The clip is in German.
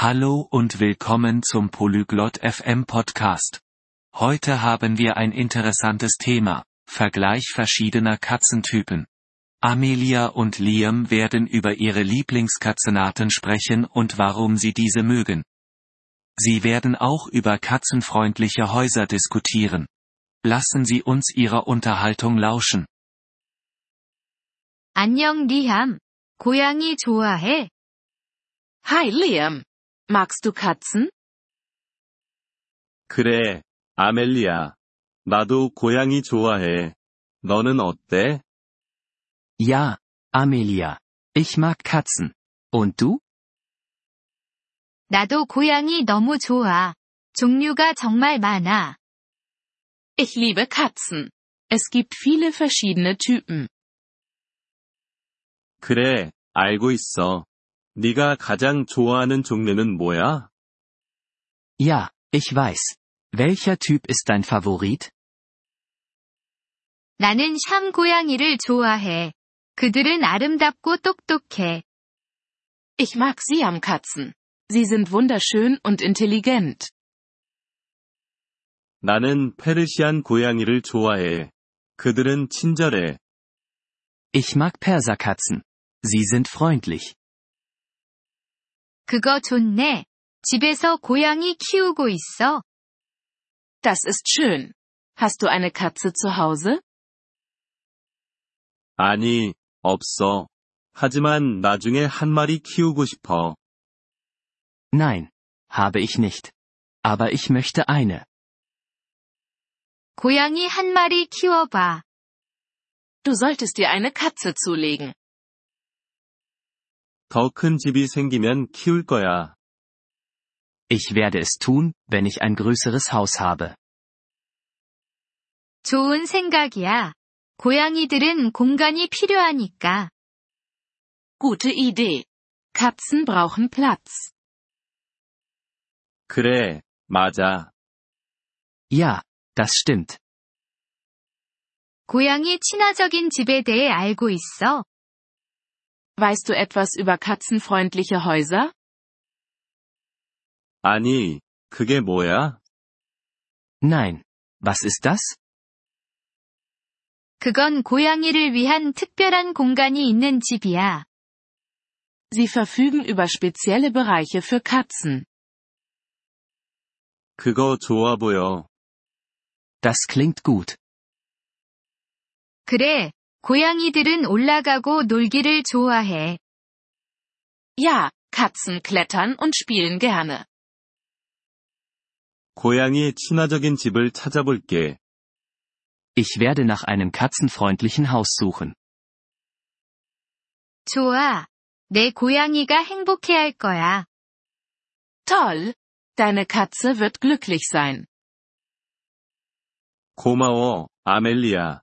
Hallo und willkommen zum Polyglot FM Podcast. Heute haben wir ein interessantes Thema, Vergleich verschiedener Katzentypen. Amelia und Liam werden über ihre Lieblingskatzenarten sprechen und warum sie diese mögen. Sie werden auch über katzenfreundliche Häuser diskutieren. Lassen Sie uns ihrer Unterhaltung lauschen. 안녕 리암. 고양이 좋아해? Hi Liam. Magst du Katzen? 그래, 아멜리아. 나도 고양이 좋아해. 너는 어때? Ja, Amelia. Ich mag Katzen. Und du? 나도 고양이 너무 좋아. 종류가 정말 많아. Ich liebe Katzen. Es gibt viele verschiedene Typen. 그래, 알고 있어. 네가 가장 좋아하는 종류는 뭐야? Ja, ich weiß. Welcher Typ ist dein Favorit? 나는 샴 고양이를 좋아해. 그들은 아름답고 똑똑해. Ich mag Siamkatzen. Sie sind wunderschön und intelligent. 나는 페르시안 고양이를 좋아해. 그들은 친절해. Ich mag Perserkatzen. Sie sind freundlich. 그거 좋네. 집에서 고양이 키우고 있어? Das ist schön. Hast du eine Katze zu Hause? 아니, 없어. 하지만 나중에 한 마리 키우고 싶어. Nein. Habe ich nicht. Aber ich möchte eine. 고양이 한 마리 키워봐. Du solltest dir eine Katze zulegen. 더 큰 집이 생기면 키울 거야. Ich werde es tun, wenn ich ein größeres Haus habe. 좋은 생각이야. 고양이들은 공간이 필요하니까. Gute Idee. Katzen brauchen Platz. 그래, 맞아. Ja, das stimmt. 고양이 친화적인 집에 대해 알고 있어? Weißt du etwas über katzenfreundliche Häuser? 아니, 그게 뭐야? Nein. Was ist das? 그건 고양이를 위한 특별한 공간이 있는 집이야. Sie verfügen über spezielle Bereiche für Katzen. 그거 좋아 보여. Das klingt gut. 그래, 고양이들은 올라가고 놀기를 좋아해. Ja, Katzen klettern und spielen gerne. 고양이의 친화적인 집을 찾아볼게. Ich werde nach einem katzenfreundlichen Haus suchen. 좋아. 내 고양이가 행복해할 거야. Toll! Deine Katze wird glücklich sein. 고마워, 아멜리아.